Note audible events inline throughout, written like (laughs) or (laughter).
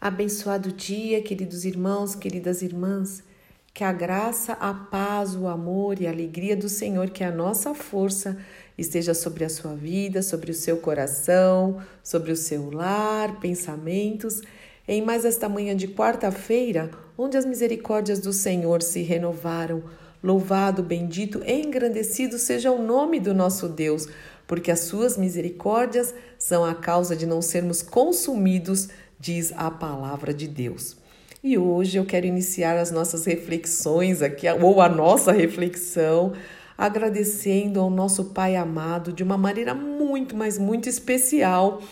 Abençoado dia, queridos irmãos, queridas irmãs. Que a graça, a paz, o amor e a alegria do Senhor, que é a nossa força, esteja sobre a sua vida, sobre o seu coração, sobre o seu lar, pensamentos. Em mais esta manhã de quarta-feira, onde as misericórdias do Senhor se renovaram. Louvado, bendito, engrandecido seja o nome do nosso Deus, porque as suas misericórdias são a causa de não sermos consumidos diz a palavra de Deus. E hoje eu quero iniciar as nossas reflexões aqui, ou a nossa reflexão, agradecendo ao nosso Pai amado de uma maneira muito, mas muito especial,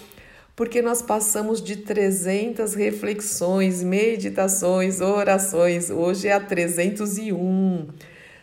porque nós passamos de 300 reflexões, meditações, orações, hoje é a 301,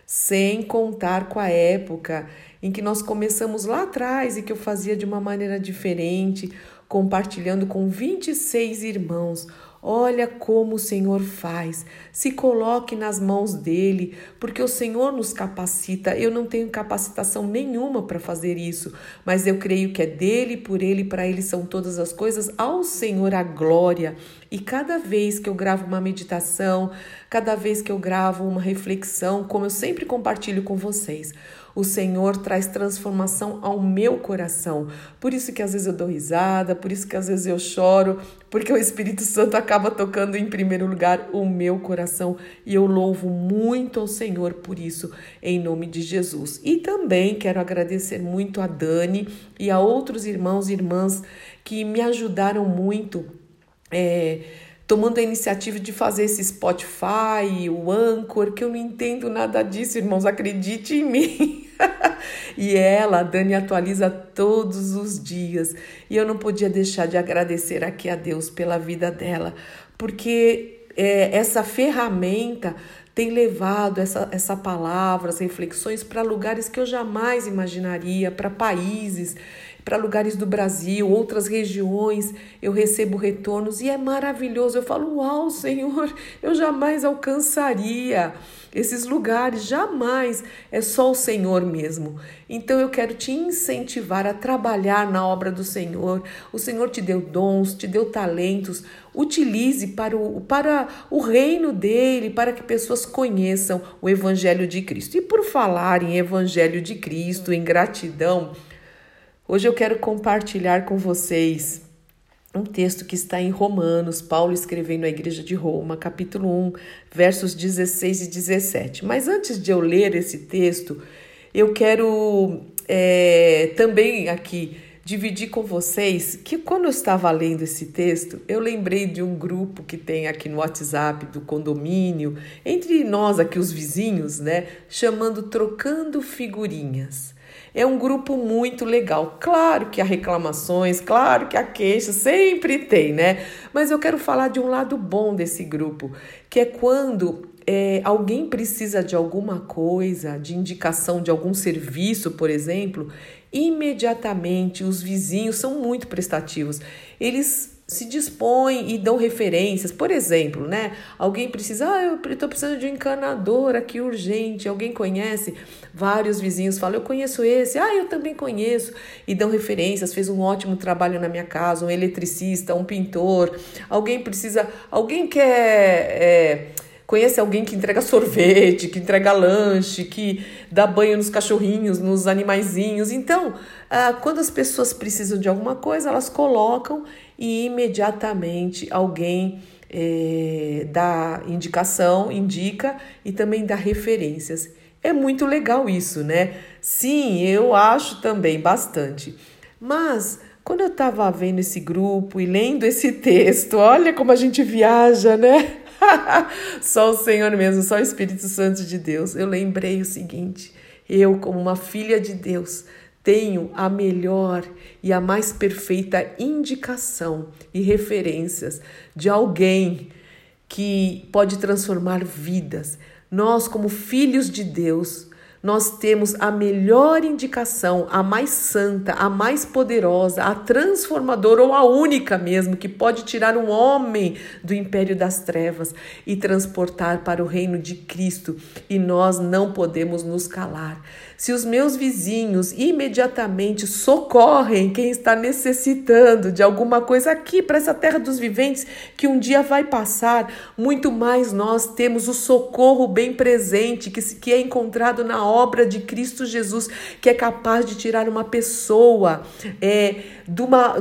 sem contar com a época em que nós começamos lá atrás e que eu fazia de uma maneira diferente, compartilhando com 26 irmãos. Olha como o Senhor faz. Se coloque nas mãos dele, porque o Senhor nos capacita. Eu não tenho capacitação nenhuma para fazer isso, mas eu creio que é dele, por ele, para ele são todas as coisas. Ao Senhor a glória. E cada vez que eu gravo uma meditação, cada vez que eu gravo uma reflexão, como eu sempre compartilho com vocês, o Senhor traz transformação ao meu coração. Por isso que às vezes eu dou risada, por isso que às vezes eu choro, porque o Espírito Santo acaba tocando em primeiro lugar o meu coração e eu louvo muito ao Senhor por isso, em nome de Jesus. E também quero agradecer muito a Dani e a outros irmãos e irmãs que me ajudaram muito. É, tomando a iniciativa de fazer esse Spotify, o Anchor, que eu não entendo nada disso, irmãos, acredite em mim. (laughs) (laughs) e ela, a Dani, atualiza todos os dias. E eu não podia deixar de agradecer aqui a Deus pela vida dela, porque é, essa ferramenta tem levado essa, essa palavra, as reflexões para lugares que eu jamais imaginaria, para países para lugares do Brasil, outras regiões, eu recebo retornos e é maravilhoso. Eu falo, uau, Senhor, eu jamais alcançaria esses lugares, jamais. É só o Senhor mesmo. Então eu quero te incentivar a trabalhar na obra do Senhor. O Senhor te deu dons, te deu talentos. Utilize para o, para o reino dele, para que pessoas conheçam o Evangelho de Cristo. E por falar em Evangelho de Cristo, em gratidão, Hoje eu quero compartilhar com vocês um texto que está em Romanos, Paulo escrevendo à igreja de Roma, capítulo 1, versos 16 e 17. Mas antes de eu ler esse texto, eu quero é, também aqui dividir com vocês que quando eu estava lendo esse texto, eu lembrei de um grupo que tem aqui no WhatsApp do condomínio, entre nós aqui os vizinhos, né, chamando Trocando Figurinhas. É um grupo muito legal. Claro que há reclamações, claro que há queixas, sempre tem, né? Mas eu quero falar de um lado bom desse grupo, que é quando é, alguém precisa de alguma coisa, de indicação de algum serviço, por exemplo, imediatamente os vizinhos são muito prestativos. Eles se dispõem e dão referências. Por exemplo, né? Alguém precisa, ah, eu estou precisando de um encanador aqui urgente. Alguém conhece? Vários vizinhos falam, eu conheço esse, ah, eu também conheço. E dão referências, fez um ótimo trabalho na minha casa, um eletricista, um pintor. Alguém precisa, alguém quer. É, Conhece alguém que entrega sorvete, que entrega lanche, que dá banho nos cachorrinhos, nos animaizinhos. Então, ah, quando as pessoas precisam de alguma coisa, elas colocam e imediatamente alguém é, dá indicação, indica e também dá referências. É muito legal isso, né? Sim, eu acho também bastante. Mas quando eu estava vendo esse grupo e lendo esse texto, olha como a gente viaja, né? (laughs) só o Senhor mesmo, só o Espírito Santo de Deus. Eu lembrei o seguinte: eu, como uma filha de Deus, tenho a melhor e a mais perfeita indicação e referências de alguém que pode transformar vidas. Nós, como filhos de Deus, nós temos a melhor indicação, a mais santa, a mais poderosa, a transformadora ou a única mesmo que pode tirar um homem do império das trevas e transportar para o reino de Cristo. E nós não podemos nos calar. Se os meus vizinhos imediatamente socorrem quem está necessitando de alguma coisa aqui para essa terra dos viventes que um dia vai passar, muito mais nós temos o socorro bem presente que, que é encontrado na obra de Cristo Jesus, que é capaz de tirar uma pessoa é, de, uma,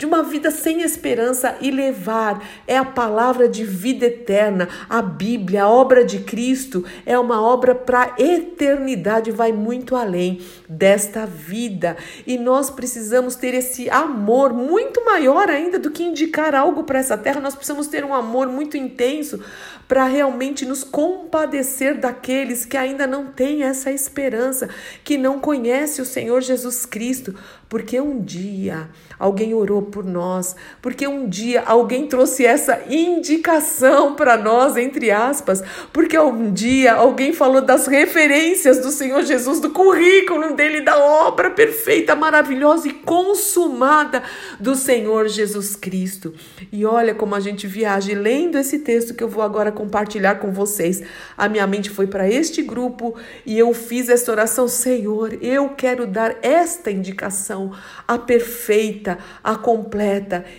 de uma vida sem esperança e levar. É a palavra de vida eterna, a Bíblia, a obra de Cristo é uma obra para eternidade, vai muito além desta vida. E nós precisamos ter esse amor muito maior ainda do que indicar algo para essa terra, nós precisamos ter um amor muito intenso para realmente nos compadecer daqueles que ainda não têm essa esperança, que não conhece o Senhor Jesus Cristo, porque um dia alguém orou por nós, porque um dia alguém trouxe essa indicação para nós, entre aspas, porque um dia alguém falou das referências do Senhor Jesus, do currículo dele, da obra perfeita, maravilhosa e consumada do Senhor Jesus Cristo. E olha como a gente viaja, lendo esse texto que eu vou agora compartilhar com vocês. A minha mente foi para este grupo e eu fiz esta oração, Senhor, eu quero dar esta indicação a perfeita, a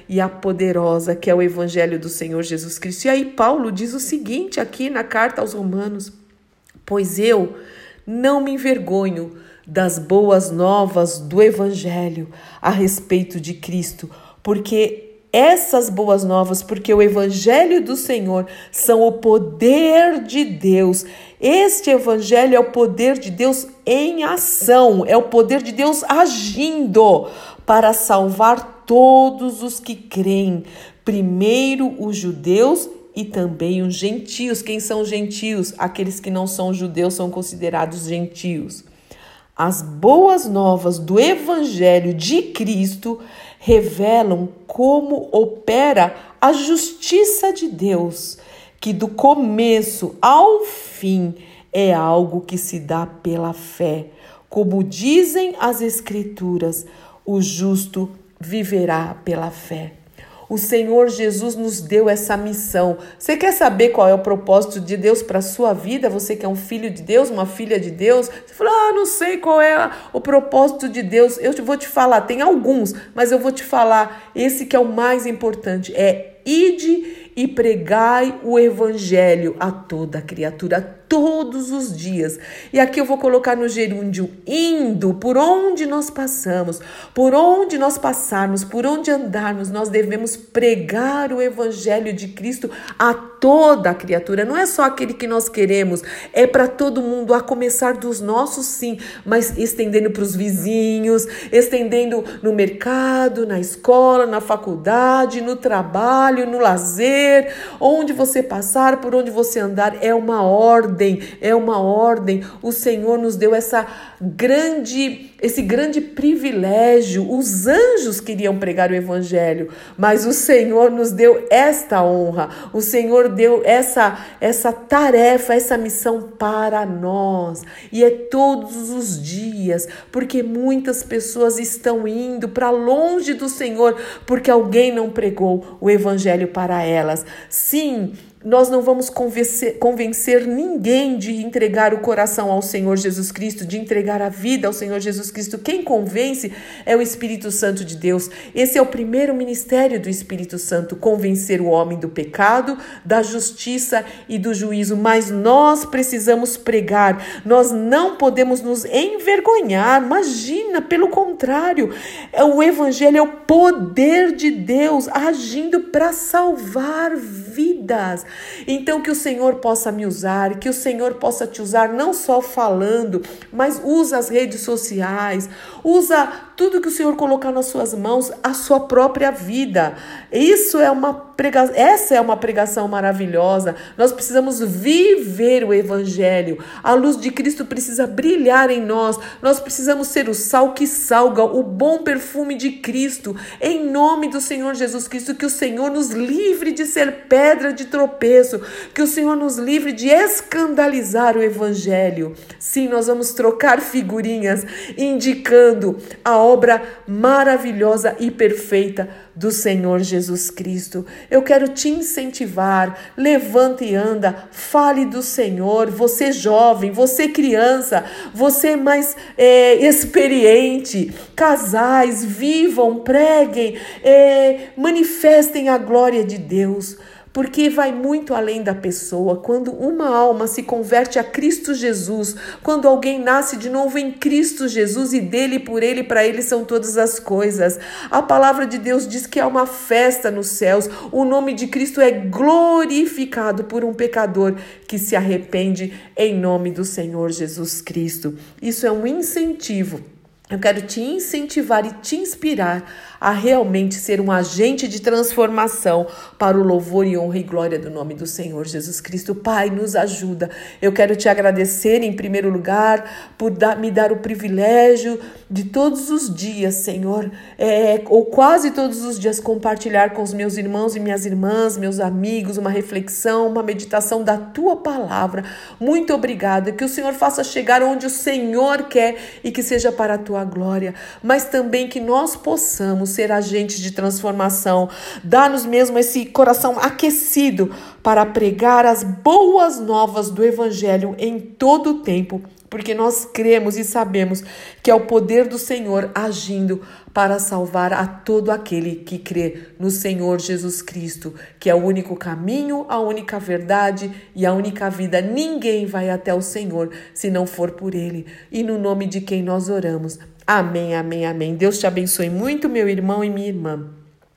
e a poderosa, que é o Evangelho do Senhor Jesus Cristo. E aí, Paulo diz o seguinte aqui na carta aos Romanos: Pois eu não me envergonho das boas novas do Evangelho a respeito de Cristo, porque essas boas novas, porque o Evangelho do Senhor são o poder de Deus. Este Evangelho é o poder de Deus em ação, é o poder de Deus agindo para salvar todos os que creem. Primeiro os judeus e também os gentios. Quem são gentios? Aqueles que não são judeus são considerados gentios. As boas novas do Evangelho de Cristo revelam como opera a justiça de Deus, que do começo ao fim é algo que se dá pela fé. Como dizem as Escrituras, o justo viverá pela fé. O Senhor Jesus nos deu essa missão. Você quer saber qual é o propósito de Deus para a sua vida? Você que é um filho de Deus, uma filha de Deus? Você fala, ah, não sei qual é o propósito de Deus. Eu vou te falar, tem alguns, mas eu vou te falar esse que é o mais importante. É ide e pregai o evangelho a toda criatura, todos os dias. E aqui eu vou colocar no gerúndio indo, por onde nós passamos, por onde nós passarmos, por onde andarmos, nós devemos pregar o evangelho de Cristo a toda a criatura. Não é só aquele que nós queremos, é para todo mundo, a começar dos nossos sim, mas estendendo para os vizinhos, estendendo no mercado, na escola, na faculdade, no trabalho, no lazer, onde você passar, por onde você andar, é uma ordem ordem, é uma ordem. O Senhor nos deu essa grande, esse grande privilégio. Os anjos queriam pregar o evangelho, mas o Senhor nos deu esta honra. O Senhor deu essa essa tarefa, essa missão para nós. E é todos os dias, porque muitas pessoas estão indo para longe do Senhor porque alguém não pregou o evangelho para elas. Sim, nós não vamos convencer, convencer, ninguém de entregar o coração ao Senhor Jesus Cristo, de entregar a vida ao Senhor Jesus Cristo. Quem convence é o Espírito Santo de Deus. Esse é o primeiro ministério do Espírito Santo: convencer o homem do pecado, da justiça e do juízo. Mas nós precisamos pregar, nós não podemos nos envergonhar. Imagina, pelo contrário, é o Evangelho é o poder de Deus agindo para salvar vidas. Então, que o Senhor possa me usar, que o Senhor possa te usar não só falando, mas usa as redes sociais, usa tudo que o Senhor colocar nas suas mãos, a sua própria vida. Isso é uma Prega... Essa é uma pregação maravilhosa. Nós precisamos viver o Evangelho. A luz de Cristo precisa brilhar em nós. Nós precisamos ser o sal que salga, o bom perfume de Cristo. Em nome do Senhor Jesus Cristo, que o Senhor nos livre de ser pedra de tropeço, que o Senhor nos livre de escandalizar o Evangelho. Sim, nós vamos trocar figurinhas indicando a obra maravilhosa e perfeita do Senhor Jesus Cristo. Eu quero te incentivar, levanta e anda, fale do Senhor, você jovem, você criança, você mais é, experiente, casais, vivam, preguem, é, manifestem a glória de Deus porque vai muito além da pessoa. Quando uma alma se converte a Cristo Jesus, quando alguém nasce de novo em Cristo Jesus e dele, por ele, para ele são todas as coisas. A palavra de Deus diz que há uma festa nos céus. O nome de Cristo é glorificado por um pecador que se arrepende em nome do Senhor Jesus Cristo. Isso é um incentivo eu quero te incentivar e te inspirar a realmente ser um agente de transformação para o louvor e honra e glória do nome do Senhor Jesus Cristo. Pai, nos ajuda. Eu quero te agradecer em primeiro lugar por dar, me dar o privilégio de todos os dias, Senhor, é, ou quase todos os dias, compartilhar com os meus irmãos e minhas irmãs, meus amigos, uma reflexão, uma meditação da tua palavra. Muito obrigada. Que o Senhor faça chegar onde o Senhor quer e que seja para a tua tua glória, mas também que nós possamos ser agentes de transformação. Dá-nos mesmo esse coração aquecido para pregar as boas novas do Evangelho em todo o tempo, porque nós cremos e sabemos que é o poder do Senhor agindo para salvar a todo aquele que crê no Senhor Jesus Cristo, que é o único caminho, a única verdade e a única vida. Ninguém vai até o Senhor se não for por Ele. E no nome de quem nós oramos. Amém, amém, amém. Deus te abençoe muito, meu irmão e minha irmã.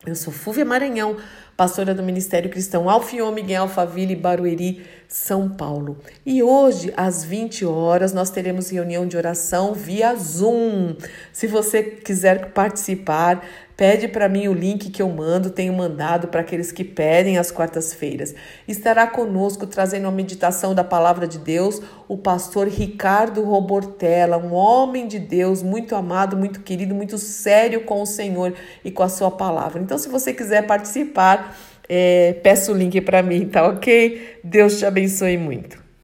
Eu sou Fúvia Maranhão, pastora do Ministério Cristão Alfiômega em Alphaville, Barueri, São Paulo. E hoje, às 20 horas, nós teremos reunião de oração via Zoom. Se você quiser participar, Pede para mim o link que eu mando, tenho mandado para aqueles que pedem às quartas-feiras. Estará conosco trazendo a meditação da palavra de Deus o pastor Ricardo Robortella, um homem de Deus muito amado, muito querido, muito sério com o Senhor e com a sua palavra. Então, se você quiser participar, é, peça o link para mim, tá ok? Deus te abençoe muito.